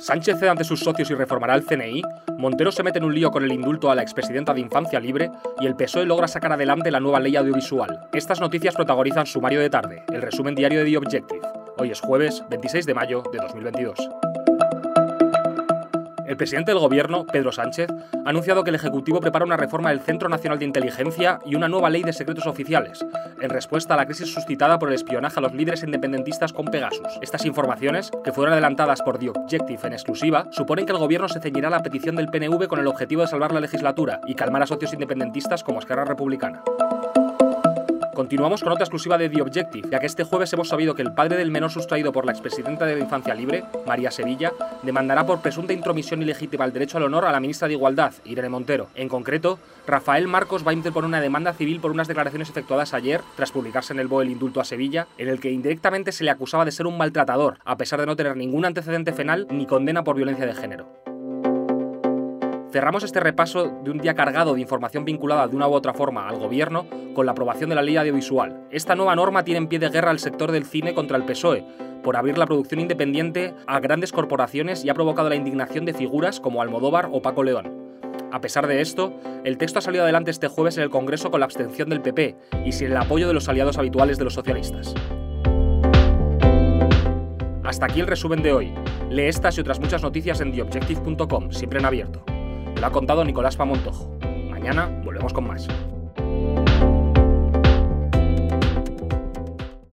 Sánchez cede ante sus socios y reformará el CNI, Montero se mete en un lío con el indulto a la expresidenta de Infancia Libre y el PSOE logra sacar adelante la nueva ley audiovisual. Estas noticias protagonizan Sumario de Tarde, el resumen diario de The Objective. Hoy es jueves 26 de mayo de 2022. El presidente del gobierno, Pedro Sánchez, ha anunciado que el Ejecutivo prepara una reforma del Centro Nacional de Inteligencia y una nueva ley de secretos oficiales, en respuesta a la crisis suscitada por el espionaje a los líderes independentistas con Pegasus. Estas informaciones, que fueron adelantadas por The Objective en exclusiva, suponen que el gobierno se ceñirá a la petición del PNV con el objetivo de salvar la legislatura y calmar a socios independentistas como Esquerra Republicana. Continuamos con otra exclusiva de The Objective, ya que este jueves hemos sabido que el padre del menor sustraído por la expresidenta de la Infancia Libre, María Sevilla, demandará por presunta intromisión ilegítima al derecho al honor a la ministra de Igualdad, Irene Montero. En concreto, Rafael Marcos va a interponer una demanda civil por unas declaraciones efectuadas ayer, tras publicarse en el BOE el indulto a Sevilla, en el que indirectamente se le acusaba de ser un maltratador, a pesar de no tener ningún antecedente penal ni condena por violencia de género. Cerramos este repaso de un día cargado de información vinculada de una u otra forma al gobierno con la aprobación de la ley audiovisual. Esta nueva norma tiene en pie de guerra al sector del cine contra el PSOE por abrir la producción independiente a grandes corporaciones y ha provocado la indignación de figuras como Almodóvar o Paco León. A pesar de esto, el texto ha salido adelante este jueves en el Congreso con la abstención del PP y sin el apoyo de los aliados habituales de los socialistas. Hasta aquí el resumen de hoy. Lee estas y otras muchas noticias en theobjective.com, siempre en abierto. Lo ha contado Nicolás Pamontojo. Mañana volvemos con más.